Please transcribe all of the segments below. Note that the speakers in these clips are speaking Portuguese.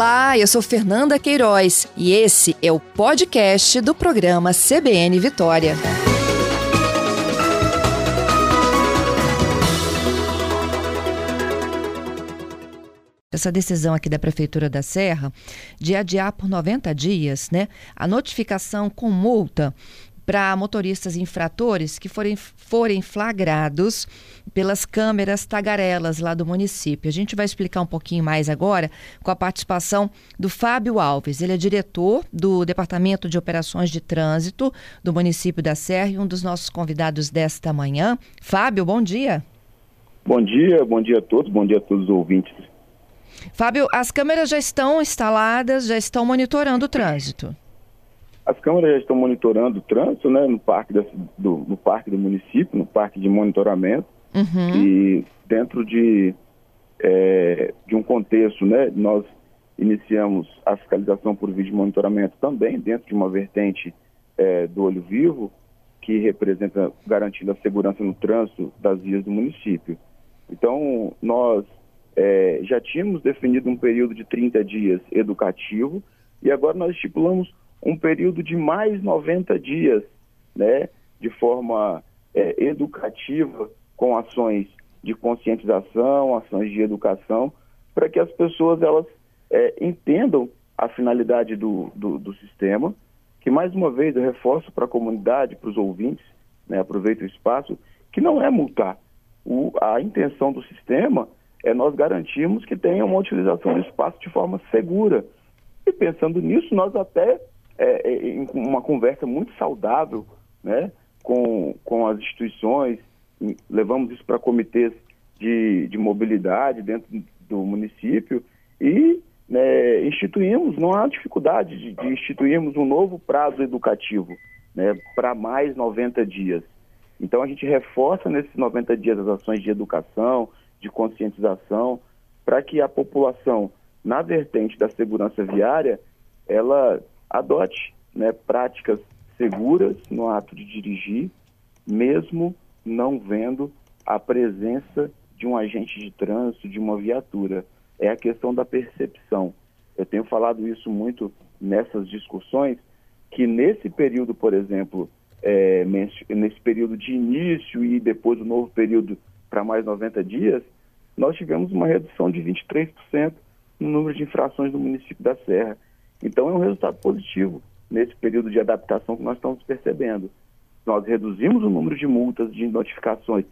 Olá, eu sou Fernanda Queiroz e esse é o podcast do programa CBN Vitória. essa decisão aqui da Prefeitura da Serra de adiar por 90 dias né, a notificação com multa para motoristas infratores que forem, forem flagrados pelas câmeras tagarelas lá do município. A gente vai explicar um pouquinho mais agora com a participação do Fábio Alves. Ele é diretor do Departamento de Operações de Trânsito do município da Serra e um dos nossos convidados desta manhã. Fábio, bom dia. Bom dia, bom dia a todos, bom dia a todos os ouvintes. Fábio, as câmeras já estão instaladas, já estão monitorando o trânsito. As câmeras já estão monitorando o trânsito né, no, parque da, do, no parque do município, no parque de monitoramento. Uhum. E dentro de, é, de um contexto, né, nós iniciamos a fiscalização por vídeo de monitoramento também dentro de uma vertente é, do olho vivo, que representa garantindo a segurança no trânsito das vias do município. Então, nós é, já tínhamos definido um período de 30 dias educativo e agora nós estipulamos um período de mais 90 dias, né, de forma é, educativa, com ações de conscientização, ações de educação, para que as pessoas elas é, entendam a finalidade do, do, do, sistema, que mais uma vez eu reforço para a comunidade, para os ouvintes, né, aproveito o espaço, que não é multar. O, a intenção do sistema é nós garantirmos que tenha uma utilização do espaço de forma segura. E pensando nisso, nós até é, é, uma conversa muito saudável né, com, com as instituições, levamos isso para comitês de, de mobilidade dentro do município e né, instituímos, não há dificuldade de, de instituirmos um novo prazo educativo né, para mais 90 dias. Então a gente reforça nesses 90 dias as ações de educação, de conscientização, para que a população, na vertente da segurança viária, ela adote né, práticas seguras no ato de dirigir, mesmo não vendo a presença de um agente de trânsito, de uma viatura. É a questão da percepção. Eu tenho falado isso muito nessas discussões, que nesse período, por exemplo, é, nesse período de início e depois do novo período para mais 90 dias, nós tivemos uma redução de 23% no número de infrações no município da Serra. Então é um resultado positivo nesse período de adaptação que nós estamos percebendo. Nós reduzimos o número de multas, de notificações,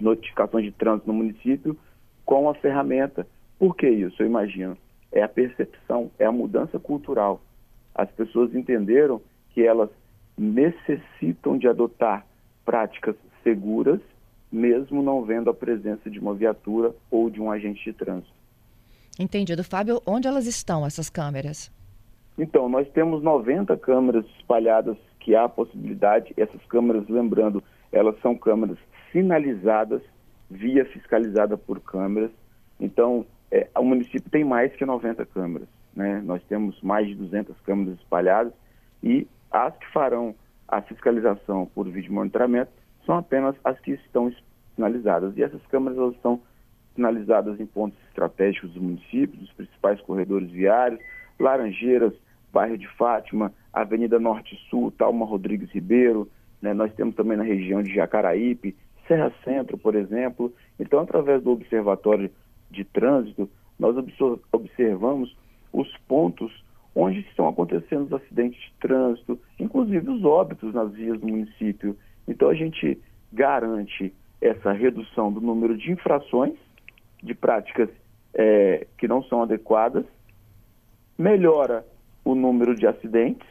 notificações de trânsito no município com a ferramenta. Por que isso? Eu imagino. É a percepção, é a mudança cultural. As pessoas entenderam que elas necessitam de adotar práticas seguras, mesmo não vendo a presença de uma viatura ou de um agente de trânsito. Entendido. Fábio, onde elas estão, essas câmeras? Então, nós temos 90 câmeras espalhadas que há possibilidade, essas câmeras, lembrando, elas são câmeras sinalizadas, via fiscalizada por câmeras. Então, é, o município tem mais que 90 câmeras. Né? Nós temos mais de 200 câmeras espalhadas e as que farão a fiscalização por vídeo monitoramento são apenas as que estão sinalizadas. E essas câmeras elas estão sinalizadas em pontos estratégicos do município, dos principais corredores viários, Laranjeiras, bairro de Fátima, Avenida Norte Sul, Talma Rodrigues Ribeiro, né? nós temos também na região de Jacaraípe, Serra Centro, por exemplo. Então, através do Observatório de Trânsito, nós observamos os pontos onde estão acontecendo os acidentes de trânsito, inclusive os óbitos nas vias do município. Então, a gente garante essa redução do número de infrações, de práticas é, que não são adequadas, melhora o número de acidentes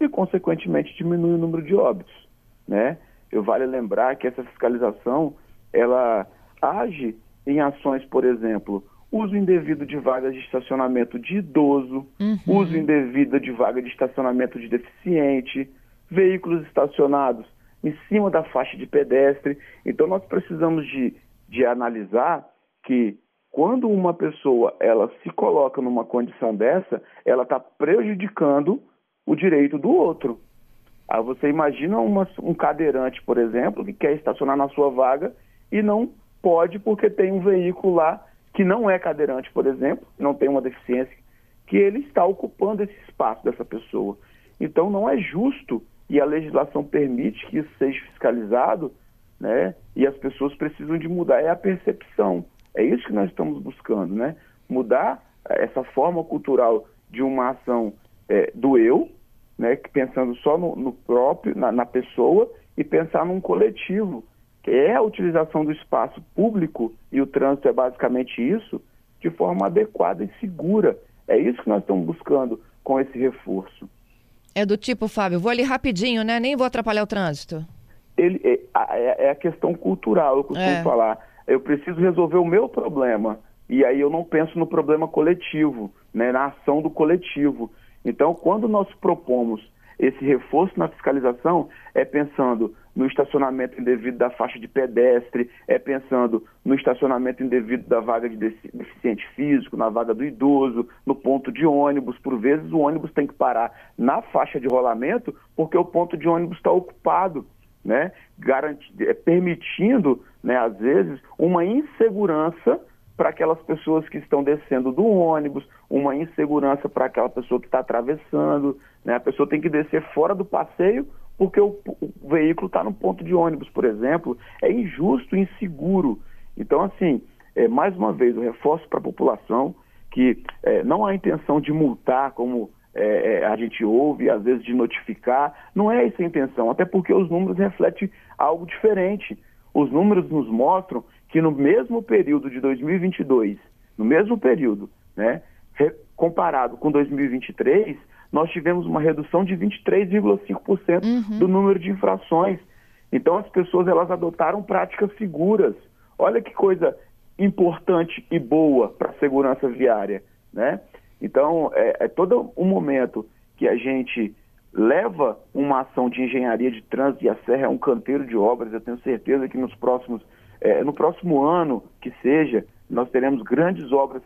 e, consequentemente, diminui o número de óbitos, né? Eu vale lembrar que essa fiscalização, ela age em ações, por exemplo, uso indevido de vagas de estacionamento de idoso, uhum. uso indevido de vaga de estacionamento de deficiente, veículos estacionados em cima da faixa de pedestre. Então nós precisamos de, de analisar que quando uma pessoa ela se coloca numa condição dessa, ela está prejudicando o direito do outro. Aí você imagina uma, um cadeirante, por exemplo, que quer estacionar na sua vaga e não pode porque tem um veículo lá que não é cadeirante, por exemplo, não tem uma deficiência que ele está ocupando esse espaço dessa pessoa. Então não é justo e a legislação permite que isso seja fiscalizado, né? E as pessoas precisam de mudar é a percepção. É isso que nós estamos buscando, né? Mudar essa forma cultural de uma ação é, do eu, né? Pensando só no, no próprio, na, na pessoa e pensar num coletivo, que é a utilização do espaço público e o trânsito é basicamente isso, de forma adequada e segura. É isso que nós estamos buscando com esse reforço. É do tipo, Fábio, vou ali rapidinho, né? Nem vou atrapalhar o trânsito. Ele, é, é, é a questão cultural, eu costumo é. falar. Eu preciso resolver o meu problema. E aí eu não penso no problema coletivo, né, na ação do coletivo. Então, quando nós propomos esse reforço na fiscalização, é pensando no estacionamento indevido da faixa de pedestre, é pensando no estacionamento indevido da vaga de deficiente físico, na vaga do idoso, no ponto de ônibus. Por vezes o ônibus tem que parar na faixa de rolamento porque o ponto de ônibus está ocupado, né? Garanti é, permitindo, né, às vezes, uma insegurança para aquelas pessoas que estão descendo do ônibus, uma insegurança para aquela pessoa que está atravessando. Né? A pessoa tem que descer fora do passeio porque o, o veículo está no ponto de ônibus, por exemplo, é injusto inseguro. Então, assim, é, mais uma vez, eu reforço para a população que é, não há intenção de multar, como é, é, a gente ouve, às vezes de notificar, não é essa a intenção, até porque os números refletem algo diferente. Os números nos mostram que no mesmo período de 2022, no mesmo período, né, comparado com 2023, nós tivemos uma redução de 23,5% uhum. do número de infrações. Então as pessoas elas adotaram práticas seguras. Olha que coisa importante e boa para a segurança viária, né? Então é, é todo um momento que a gente leva uma ação de engenharia de trânsito e a Serra é um canteiro de obras. Eu tenho certeza que nos próximos, é, no próximo ano que seja, nós teremos grandes obras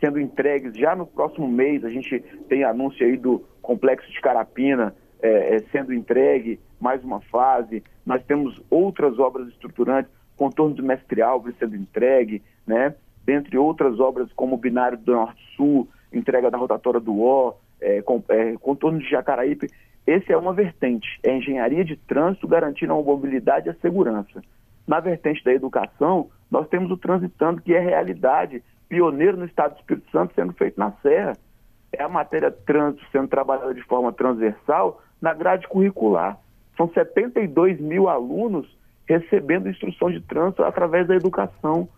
sendo entregues já no próximo mês. A gente tem anúncio aí do Complexo de Carapina é, sendo entregue, mais uma fase. Nós temos outras obras estruturantes, contorno do Mestre Alves sendo entregue, né? dentre outras obras como o Binário do Norte-Sul, entrega da rotatória do O, é, com, é, contorno de Jacaraípe. Esse é uma vertente, é engenharia de trânsito garantindo a mobilidade e a segurança. Na vertente da educação, nós temos o Transitando, que é realidade pioneiro no estado do Espírito Santo sendo feito na Serra. É a matéria trânsito sendo trabalhada de forma transversal na grade curricular. São 72 mil alunos recebendo instrução de trânsito através da educação.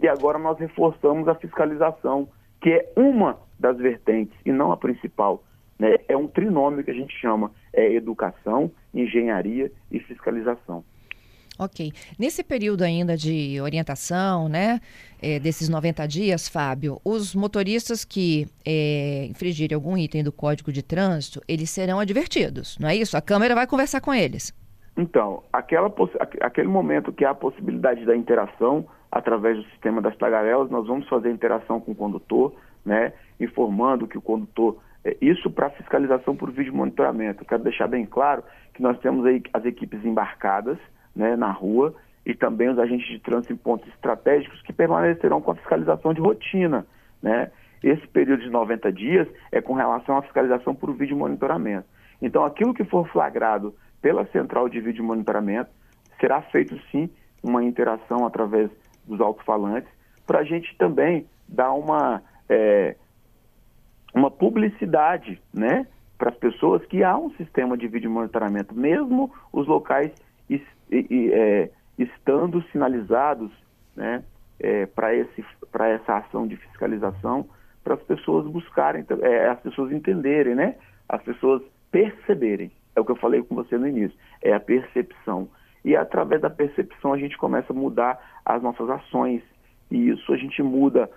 E agora nós reforçamos a fiscalização, que é uma das vertentes e não a principal. Né? É um trinômio que a gente chama, é educação, engenharia e fiscalização. Ok. Nesse período ainda de orientação, né, é, desses 90 dias, Fábio, os motoristas que é, infringirem algum item do Código de Trânsito, eles serão advertidos, não é isso? A Câmara vai conversar com eles. Então, aquela, aquele momento que há a possibilidade da interação através do sistema das tagarelas, nós vamos fazer interação com o condutor, né, informando que o condutor é, isso para fiscalização por vídeo monitoramento. Eu quero deixar bem claro que nós temos aí as equipes embarcadas, né, na rua e também os agentes de trânsito em pontos estratégicos que permanecerão com a fiscalização de rotina. Né? Esse período de 90 dias é com relação à fiscalização por vídeo monitoramento. Então, aquilo que for flagrado pela central de vídeo monitoramento, será feito sim uma interação através dos alto-falantes, para a gente também dar uma, é, uma publicidade né, para as pessoas que há um sistema de vídeo monitoramento, mesmo os locais e, e, é, estando sinalizados né, é, para essa ação de fiscalização, para as pessoas buscarem, é, as pessoas entenderem, né, as pessoas perceberem. É o que eu falei com você no início, é a percepção. E através da percepção a gente começa a mudar as nossas ações. E isso a gente muda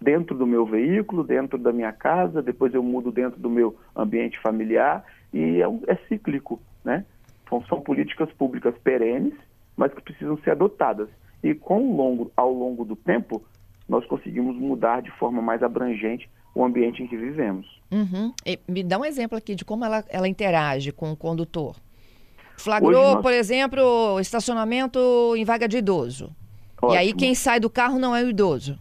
dentro do meu veículo, dentro da minha casa, depois eu mudo dentro do meu ambiente familiar e é, é cíclico, né? Então, são políticas públicas perenes, mas que precisam ser adotadas. E com longo, ao longo do tempo, nós conseguimos mudar de forma mais abrangente o ambiente em que vivemos. Uhum. me dá um exemplo aqui de como ela, ela interage com o condutor. Flagrou, nós... por exemplo, estacionamento em vaga de idoso. Ótimo. E aí quem sai do carro não é o idoso.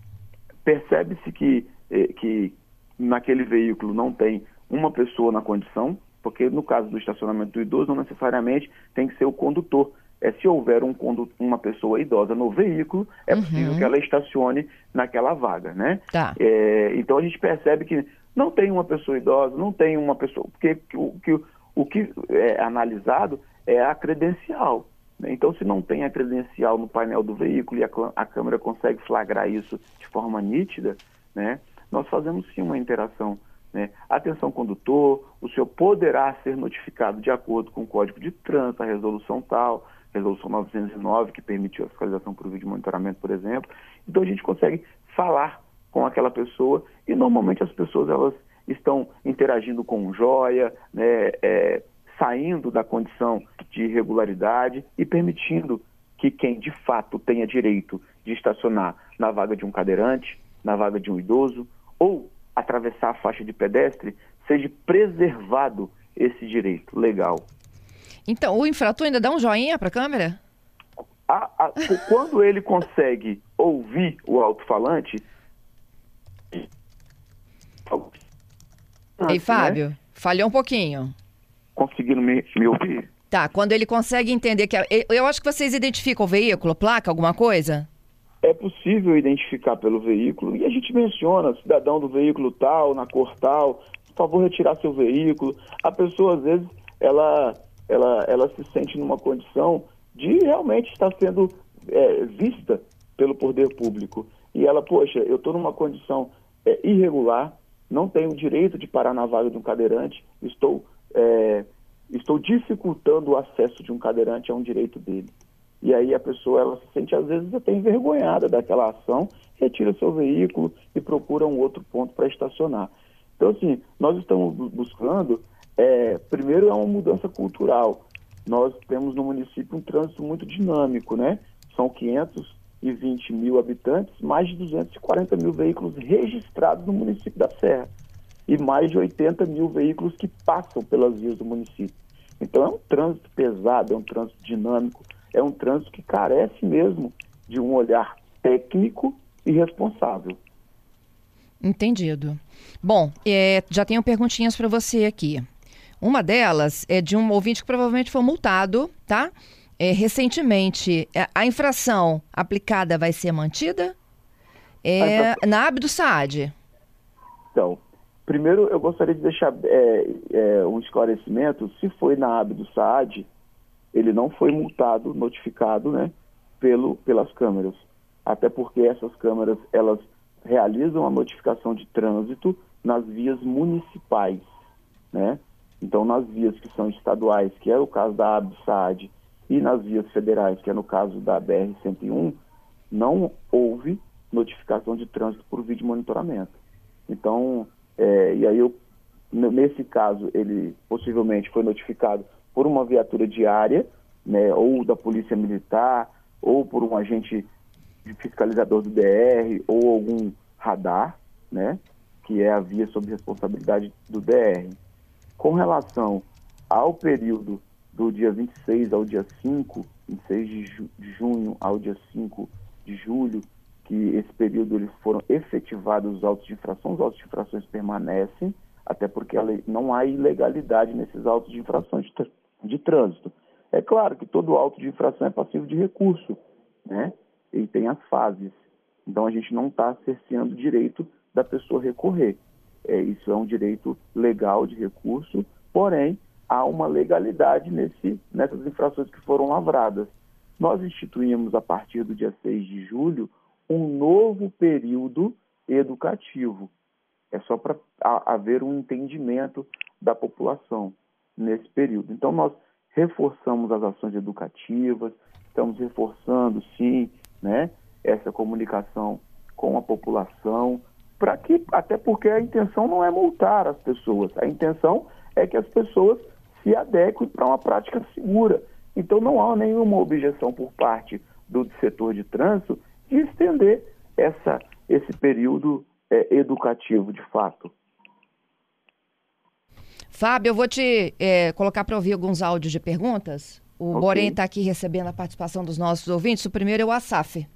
Percebe-se que, eh, que naquele veículo não tem uma pessoa na condição, porque no caso do estacionamento do idoso, não necessariamente tem que ser o condutor. É se houver um uma pessoa idosa no veículo, é uhum. possível que ela estacione naquela vaga, né? Tá. É, então a gente percebe que não tem uma pessoa idosa, não tem uma pessoa, porque o que, o que é analisado é a credencial. Né? Então, se não tem a credencial no painel do veículo e a, a câmera consegue flagrar isso de forma nítida, né? nós fazemos sim uma interação né? Atenção condutor, o senhor poderá ser notificado de acordo com o Código de Trânsito, a resolução tal, resolução 909, que permitiu a fiscalização por vídeo monitoramento, por exemplo. Então a gente consegue falar com aquela pessoa e normalmente as pessoas elas estão interagindo com joia, né, é, saindo da condição de irregularidade e permitindo que quem de fato tenha direito de estacionar na vaga de um cadeirante, na vaga de um idoso ou atravessar a faixa de pedestre, seja preservado esse direito legal. Então, o infrator ainda dá um joinha para a câmera? quando ele consegue ouvir o alto-falante. Ei? Fábio, né? falhou um pouquinho. Conseguindo me, me ouvir? Tá, quando ele consegue entender que. Eu acho que vocês identificam o veículo, placa, alguma coisa? é possível identificar pelo veículo e a gente menciona cidadão do veículo tal, na cor tal, por favor retirar seu veículo. A pessoa às vezes ela ela ela se sente numa condição de realmente estar sendo é, vista pelo poder público e ela poxa eu estou numa condição é, irregular, não tenho o direito de parar na vaga de um cadeirante, estou é, estou dificultando o acesso de um cadeirante a um direito dele. E aí a pessoa ela se sente às vezes até envergonhada daquela ação, retira seu veículo e procura um outro ponto para estacionar. Então assim, nós estamos buscando, é, primeiro é uma mudança cultural. Nós temos no município um trânsito muito dinâmico, né? São 520 mil habitantes, mais de 240 mil veículos registrados no município da Serra e mais de 80 mil veículos que passam pelas vias do município. Então é um trânsito pesado, é um trânsito dinâmico, é um trânsito que carece mesmo de um olhar técnico e responsável. Entendido. Bom, é, já tenho perguntinhas para você aqui. Uma delas é de um ouvinte que provavelmente foi multado, tá? É, recentemente, é, a infração aplicada vai ser mantida? É, na Abdo Saad. Então, primeiro eu gostaria de deixar é, é, um esclarecimento. Se foi na Abdo Saad, ele não foi multado, notificado, né, pelo, pelas câmeras. Até porque essas câmeras, elas realizam a notificação de trânsito nas vias municipais, né? Então, nas vias que são estaduais, que é o caso da ABSAD, e nas vias federais, que é no caso da BR-101, não houve notificação de trânsito por vídeo monitoramento. Então, é, e aí eu, nesse caso, ele possivelmente foi notificado por uma viatura diária, né, ou da Polícia Militar, ou por um agente fiscalizador do DR, ou algum radar, né, que é a via sob responsabilidade do DR. Com relação ao período do dia 26 ao dia 5, 26 de, ju de junho ao dia 5 de julho, que esse período eles foram efetivados os autos de infração, os autos de infrações permanecem, até porque não há ilegalidade nesses autos de infrações de, de trânsito. É claro que todo auto de infração é passivo de recurso, né? E tem as fases. Então a gente não está cerceando o direito da pessoa recorrer. É, isso é um direito legal de recurso, porém há uma legalidade nesse, nessas infrações que foram lavradas. Nós instituímos a partir do dia 6 de julho um novo período educativo. É só para haver um entendimento da população nesse período. Então, nós reforçamos as ações educativas, estamos reforçando, sim, né, essa comunicação com a população, para que, até porque a intenção não é multar as pessoas, a intenção é que as pessoas se adequem para uma prática segura. Então, não há nenhuma objeção por parte do setor de trânsito de estender essa, esse período é, educativo, de fato. Fábio, eu vou te é, colocar para ouvir alguns áudios de perguntas. O okay. Borém está aqui recebendo a participação dos nossos ouvintes. O primeiro é o Asaf.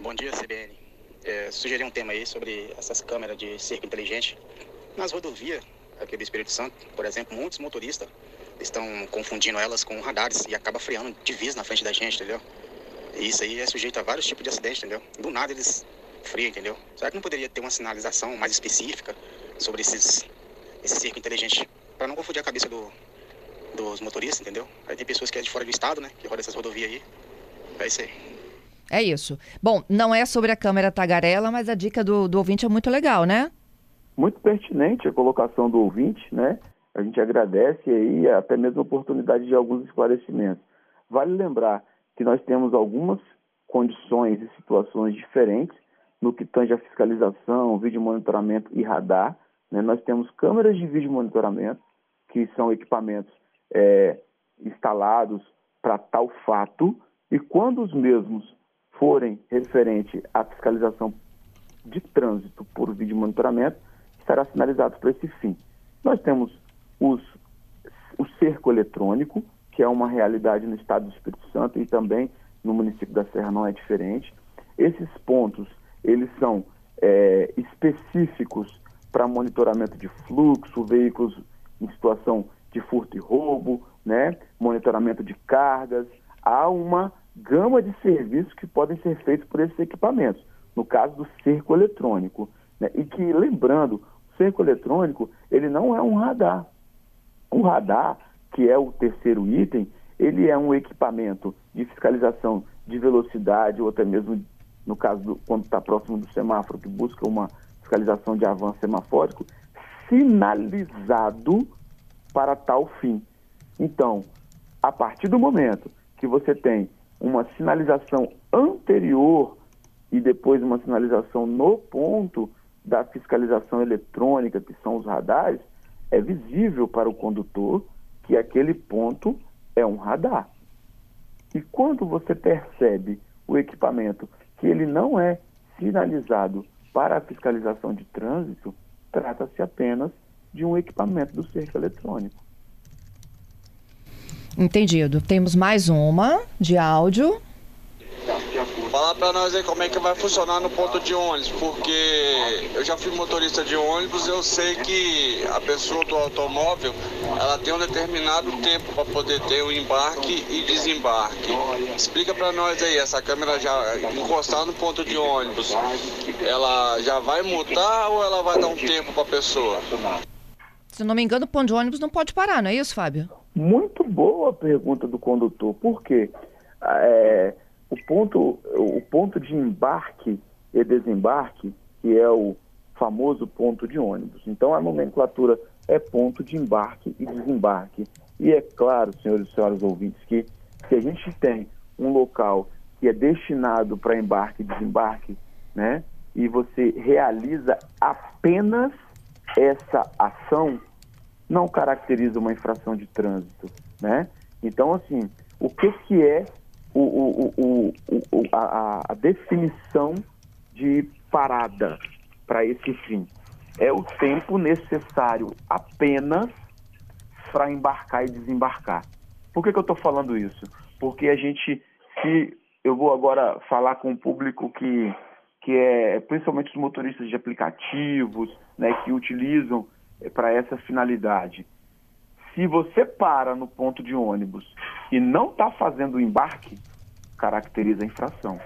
Bom dia, CBN. é, sugerir um tema aí sobre essas câmeras de cerco inteligente. Nas rodovias aqui do Espírito Santo, por exemplo, muitos motoristas estão confundindo elas com radares e acaba freando de vez na frente da gente, entendeu? E isso aí é sujeito a vários tipos de acidentes, entendeu? Do nada eles friam, entendeu? Será que não poderia ter uma sinalização mais específica sobre esses, esse cerco inteligente para não confundir a cabeça do, dos motoristas, entendeu? Aí tem pessoas que é de fora do estado, né? Que rodam essas rodovias aí. É isso aí. É isso. Bom, não é sobre a câmera tagarela, mas a dica do, do ouvinte é muito legal, né? Muito pertinente a colocação do ouvinte, né? A gente agradece aí até mesmo a oportunidade de alguns esclarecimentos. Vale lembrar que nós temos algumas condições e situações diferentes no que tange a fiscalização, vídeo monitoramento e radar. Né? Nós temos câmeras de vídeo monitoramento, que são equipamentos é, instalados para tal fato, e quando os mesmos forem referente à fiscalização de trânsito por vídeo monitoramento, estará sinalizado para esse fim. Nós temos os, o cerco eletrônico, que é uma realidade no estado do Espírito Santo e também no município da Serra não é diferente. Esses pontos, eles são é, específicos para monitoramento de fluxo, veículos em situação de furto e roubo, né? monitoramento de cargas. Há uma gama de serviços que podem ser feitos por esses equipamentos, no caso do cerco eletrônico. Né? E que, lembrando, o cerco eletrônico, ele não é um radar. Um radar, que é o terceiro item, ele é um equipamento de fiscalização de velocidade, ou até mesmo, no caso, do, quando está próximo do semáforo, que busca uma fiscalização de avanço semafórico, sinalizado para tal fim. Então, a partir do momento que você tem uma sinalização anterior e depois uma sinalização no ponto da fiscalização eletrônica, que são os radares, é visível para o condutor que aquele ponto é um radar. E quando você percebe o equipamento que ele não é sinalizado para a fiscalização de trânsito, trata-se apenas de um equipamento do cerco eletrônico. Entendido. Temos mais uma de áudio. Fala pra nós aí como é que vai funcionar no ponto de ônibus, porque eu já fui motorista de ônibus, eu sei que a pessoa do automóvel, ela tem um determinado tempo para poder ter o embarque e desembarque. Explica pra nós aí, essa câmera já encostar no ponto de ônibus, ela já vai multar ou ela vai dar um tempo pra pessoa? Se não me engano, o ponto de ônibus não pode parar, não é isso, Fábio? Muito boa a pergunta do condutor. Por quê? É, o, ponto, o ponto de embarque e desembarque, que é o famoso ponto de ônibus. Então, a nomenclatura é ponto de embarque e desembarque. E é claro, senhores e senhoras ouvintes, que se a gente tem um local que é destinado para embarque e desembarque, né, e você realiza apenas essa ação, não caracteriza uma infração de trânsito, né? Então, assim, o que, que é o, o, o, a, a, definição de parada para esse fim? É o tempo necessário apenas para embarcar e desembarcar. Por que, que eu estou falando isso? Porque a gente, se eu vou agora falar com o público que, que é principalmente os motoristas de aplicativos, né, que utilizam é, para essa finalidade. Se você para no ponto de ônibus e não está fazendo o embarque, caracteriza a infração.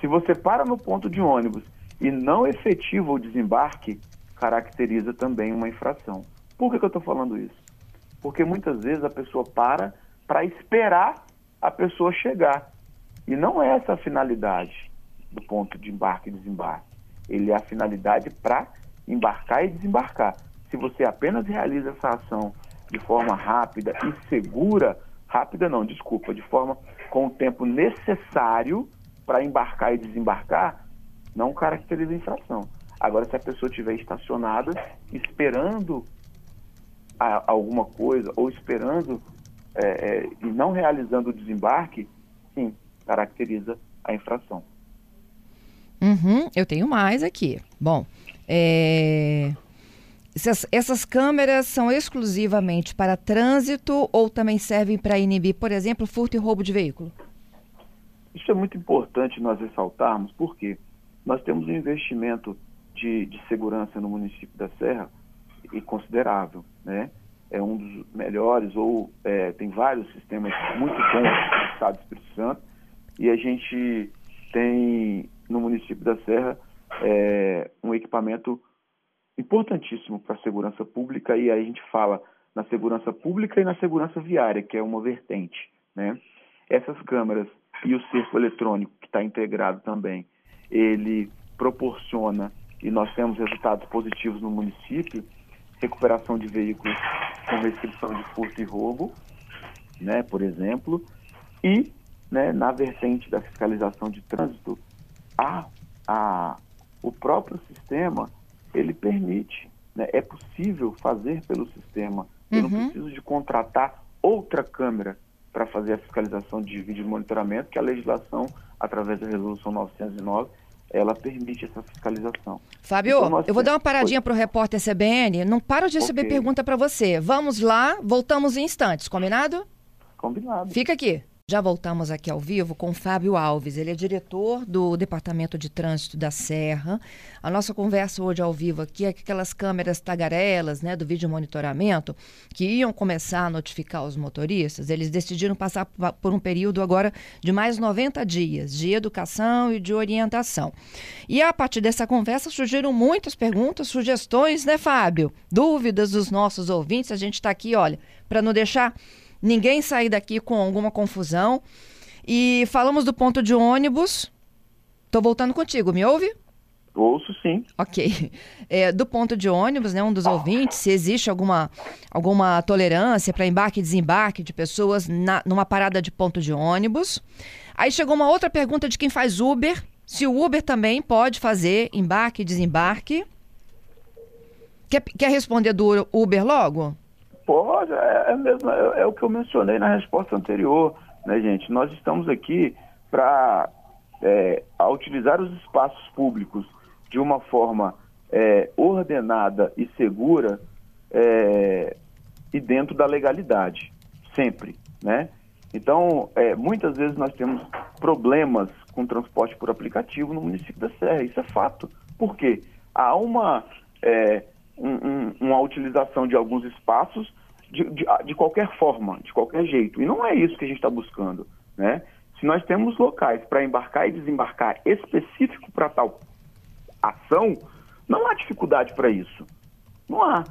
Se você para no ponto de ônibus e não efetiva o desembarque, caracteriza também uma infração. Por que, que eu estou falando isso? Porque muitas vezes a pessoa para para esperar a pessoa chegar. E não é essa a finalidade do ponto de embarque e desembarque. Ele é a finalidade para embarcar e desembarcar. Se você apenas realiza essa ação de forma rápida e segura, rápida não, desculpa, de forma com o tempo necessário para embarcar e desembarcar, não caracteriza infração. Agora, se a pessoa estiver estacionada, esperando a, alguma coisa ou esperando é, é, e não realizando o desembarque, sim, caracteriza a infração. Uhum, eu tenho mais aqui. Bom, é... essas, essas câmeras são exclusivamente para trânsito ou também servem para inibir, por exemplo, furto e roubo de veículo? Isso é muito importante nós ressaltarmos, porque nós temos um investimento de, de segurança no município da Serra e considerável, né? É um dos melhores ou é, tem vários sistemas muito bons no estado do Espírito Santo e a gente tem no município da Serra é, um equipamento importantíssimo para a segurança pública e aí a gente fala na segurança pública e na segurança viária, que é uma vertente, né? Essas câmeras e o cerco eletrônico que está integrado também, ele proporciona e nós temos resultados positivos no município, recuperação de veículos com restrição de furto e roubo, né, por exemplo, e né, na vertente da fiscalização de trânsito, a, a, o próprio sistema ele permite, né, é possível fazer pelo sistema. Eu uhum. não preciso de contratar outra câmera para fazer a fiscalização de vídeo monitoramento, que a legislação, através da resolução 909, ela permite essa fiscalização. Fábio, então, eu vou dar uma paradinha para o repórter CBN. Não paro de receber okay. pergunta para você. Vamos lá, voltamos em instantes, combinado? Combinado. Fica aqui. Já voltamos aqui ao vivo com Fábio Alves. Ele é diretor do Departamento de Trânsito da Serra. A nossa conversa hoje ao vivo aqui é que aquelas câmeras tagarelas, né, do vídeo monitoramento, que iam começar a notificar os motoristas, eles decidiram passar por um período agora de mais 90 dias de educação e de orientação. E a partir dessa conversa surgiram muitas perguntas, sugestões, né, Fábio? Dúvidas dos nossos ouvintes. A gente está aqui, olha, para não deixar ninguém sair daqui com alguma confusão. E falamos do ponto de ônibus. Estou voltando contigo, me ouve? Ouço sim. Ok. É, do ponto de ônibus, né, um dos ouvintes, se existe alguma, alguma tolerância para embarque e desembarque de pessoas na, numa parada de ponto de ônibus. Aí chegou uma outra pergunta de quem faz Uber. Se o Uber também pode fazer embarque e desembarque. Quer, quer responder do Uber logo? Pode, é, é, mesmo, é, é, o que eu mencionei na resposta anterior, né, gente? Nós estamos aqui para é, utilizar os espaços públicos de uma forma é, ordenada e segura é, e dentro da legalidade, sempre, né? Então, é, muitas vezes nós temos problemas com transporte por aplicativo no município da Serra, isso é fato. Por quê? Há uma um, um, uma utilização de alguns espaços de, de, de, qualquer forma, de qualquer jeito. E não é isso que a gente está buscando. Né? Se nós temos locais para embarcar e desembarcar específico para tal ação, não há dificuldade para isso. Não há.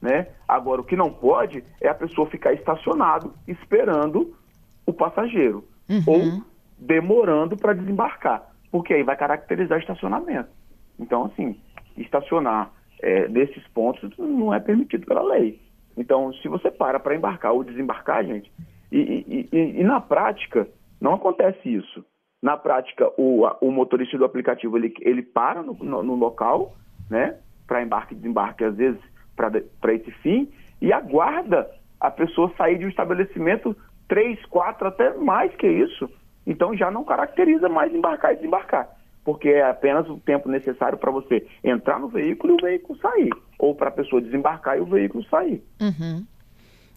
Né? Agora, o que não pode é a pessoa ficar estacionado esperando o passageiro uhum. ou demorando para desembarcar, porque aí vai caracterizar estacionamento. Então, assim, estacionar é, nesses pontos não é permitido pela lei. Então, se você para para embarcar ou desembarcar, gente, e, e, e, e, na prática não acontece isso. Na prática, o, o motorista do aplicativo ele, ele para no, no, no local, né, para embarque e desembarque, às vezes para esse fim, e aguarda a pessoa sair de um estabelecimento três, quatro, até mais que isso. Então já não caracteriza mais embarcar e desembarcar porque é apenas o tempo necessário para você entrar no veículo e o veículo sair, ou para a pessoa desembarcar e o veículo sair. Uhum.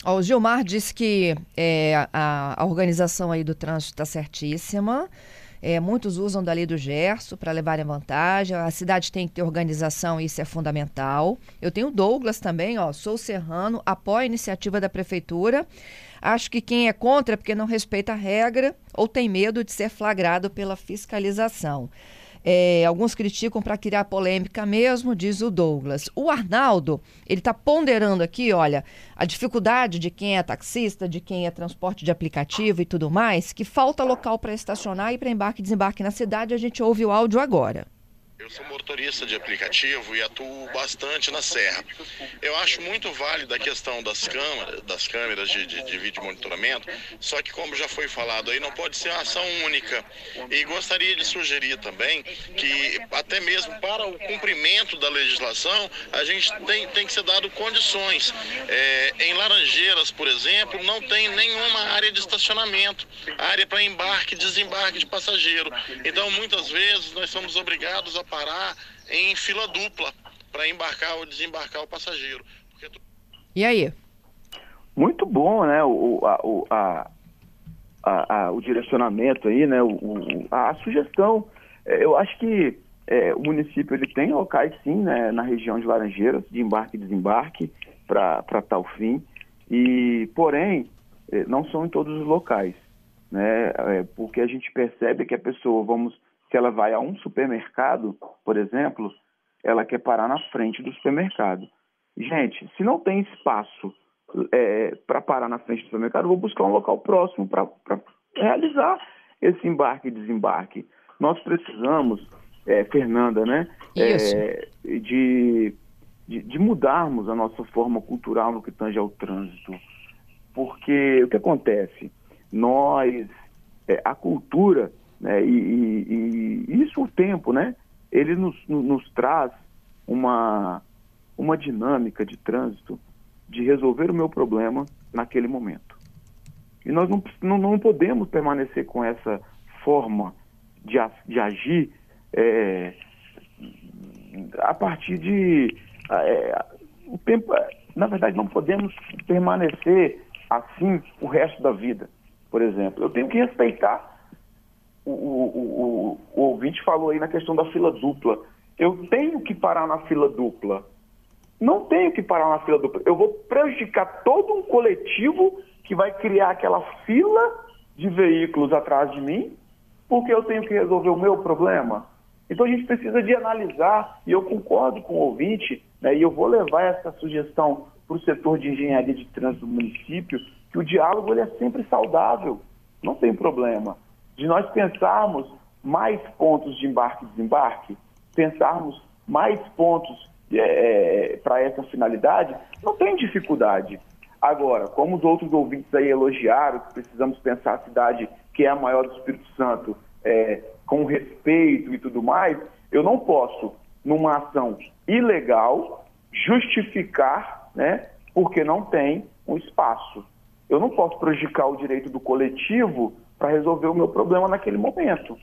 o Gilmar disse que é, a, a, organização aí do trânsito está certíssima. É, muitos usam da do Gerso para levarem vantagem. A cidade tem que ter organização, isso é fundamental. Eu tenho Douglas também, ó, sou serrano, apoio a iniciativa da prefeitura. Acho que quem é contra é porque não respeita a regra ou tem medo de ser flagrado pela fiscalização. É, alguns criticam para criar polêmica mesmo, diz o Douglas. O Arnaldo, ele está ponderando aqui, olha, a dificuldade de quem é taxista, de quem é transporte de aplicativo e tudo mais, que falta local para estacionar e para embarque e desembarque na cidade. A gente ouve o áudio agora. Eu sou motorista de aplicativo e atuo bastante na serra. Eu acho muito válida a questão das câmeras, das câmeras de, de, de vídeo monitoramento, só que como já foi falado aí, não pode ser uma ação única. E gostaria de sugerir também que até mesmo para o cumprimento da legislação, a gente tem, tem que ser dado condições. É, em Laranjeiras, por exemplo, não tem nenhuma área de estacionamento, área para embarque e desembarque de passageiro. Então, muitas vezes, nós somos obrigados a parar em fila dupla para embarcar ou desembarcar o passageiro. Porque... E aí? Muito bom, né? O, a, o, a, a, a, o direcionamento aí, né? O, a, a sugestão. É, eu acho que é, o município ele tem locais sim, né, na região de Laranjeiras, de embarque e desembarque para tal fim, e porém é, não são em todos os locais, né, é, porque a gente percebe que a pessoa, vamos, se ela vai a um supermercado, por exemplo, ela quer parar na frente do supermercado. Gente, se não tem espaço é, para parar na frente do supermercado, eu vou buscar um local próximo para realizar esse embarque e desembarque. Nós precisamos é, Fernanda, né? É, de, de, de, mudarmos a nossa forma cultural no que tange ao trânsito. Porque o que acontece? Nós, é, a cultura, né, e, e, e, isso o tempo, né? Ele nos, nos traz uma, uma dinâmica de trânsito de resolver o meu problema naquele momento. E nós não, não, não podemos permanecer com essa forma de, de agir é, a partir de é, o tempo, na verdade, não podemos permanecer assim o resto da vida. Por exemplo, eu tenho que respeitar o, o, o, o ouvinte falou aí na questão da fila dupla. Eu tenho que parar na fila dupla. Não tenho que parar na fila dupla. Eu vou prejudicar todo um coletivo que vai criar aquela fila de veículos atrás de mim, porque eu tenho que resolver o meu problema. Então a gente precisa de analisar, e eu concordo com o ouvinte, né, e eu vou levar essa sugestão para o setor de engenharia de trânsito do município, que o diálogo ele é sempre saudável, não tem problema. De nós pensarmos mais pontos de embarque e desembarque, pensarmos mais pontos é, é para essa finalidade, não tem dificuldade. Agora, como os outros ouvintes aí elogiaram, que precisamos pensar a cidade que é a maior do Espírito Santo, é, com respeito e tudo mais, eu não posso, numa ação ilegal, justificar, né, porque não tem um espaço. Eu não posso prejudicar o direito do coletivo para resolver o meu problema naquele momento.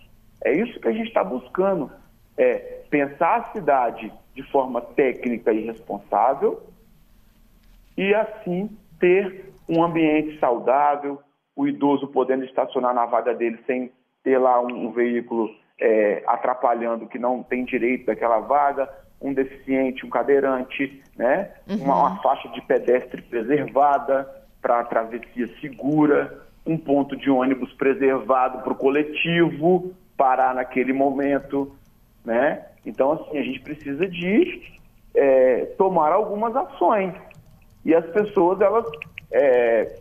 É isso que a gente está buscando, é pensar a cidade de forma técnica e responsável e assim ter um ambiente saudável, o idoso podendo estacionar na vaga dele sem ter lá um, um veículo é, atrapalhando que não tem direito daquela vaga, um deficiente, um cadeirante, né? Uhum. Uma, uma, faixa de pedestre preservada para travessia segura, um ponto de ônibus preservado para o coletivo parar naquele momento, né? Então, assim, a gente precisa de é, tomar algumas ações. E as pessoas, elas é,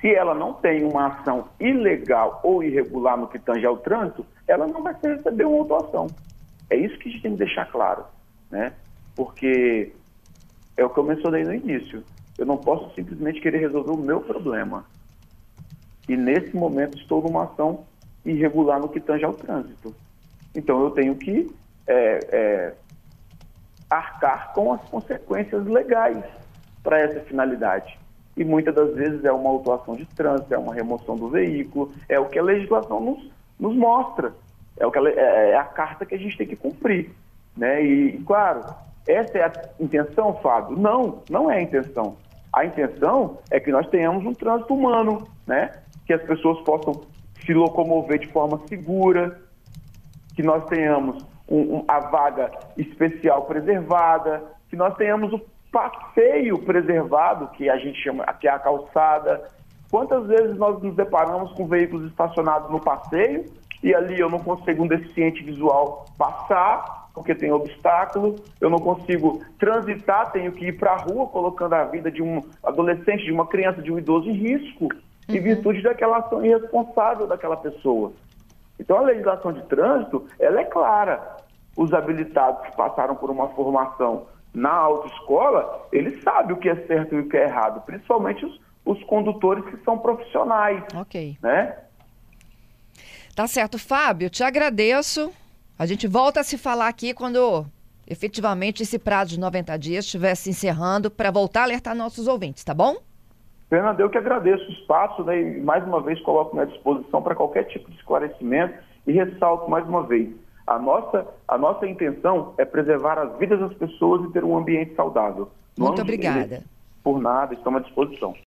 se ela não tem uma ação ilegal ou irregular no que tange ao trânsito, ela não vai receber uma autuação. É isso que a gente tem que deixar claro, né? Porque é o que eu mencionei no início. Eu não posso simplesmente querer resolver o meu problema. E nesse momento estou numa ação irregular no que tange ao trânsito. Então eu tenho que é, é, arcar com as consequências legais para essa finalidade e muitas das vezes é uma autuação de trânsito, é uma remoção do veículo, é o que a legislação nos, nos mostra, é, o que a, é, é a carta que a gente tem que cumprir. Né? E, claro, essa é a intenção, Fábio? Não, não é a intenção. A intenção é que nós tenhamos um trânsito humano, né? que as pessoas possam se locomover de forma segura, que nós tenhamos um, um, a vaga especial preservada, que nós tenhamos o passeio preservado, que a gente chama, que é a calçada. Quantas vezes nós nos deparamos com veículos estacionados no passeio e ali eu não consigo um deficiente visual passar, porque tem obstáculo, eu não consigo transitar, tenho que ir para a rua, colocando a vida de um adolescente, de uma criança, de um idoso em risco, uhum. em virtude daquela ação irresponsável daquela pessoa. Então a legislação de trânsito, ela é clara. Os habilitados que passaram por uma formação na autoescola, ele sabe o que é certo e o que é errado, principalmente os, os condutores que são profissionais. Ok. Né? Tá certo, Fábio, te agradeço. A gente volta a se falar aqui quando efetivamente esse prazo de 90 dias estiver se encerrando para voltar a alertar nossos ouvintes, tá bom? Fernando, eu que agradeço o espaço né, e mais uma vez coloco à disposição para qualquer tipo de esclarecimento e ressalto mais uma vez, a nossa, a nossa intenção é preservar as vidas das pessoas e ter um ambiente saudável. Muito obrigada. Por nada, estamos à disposição.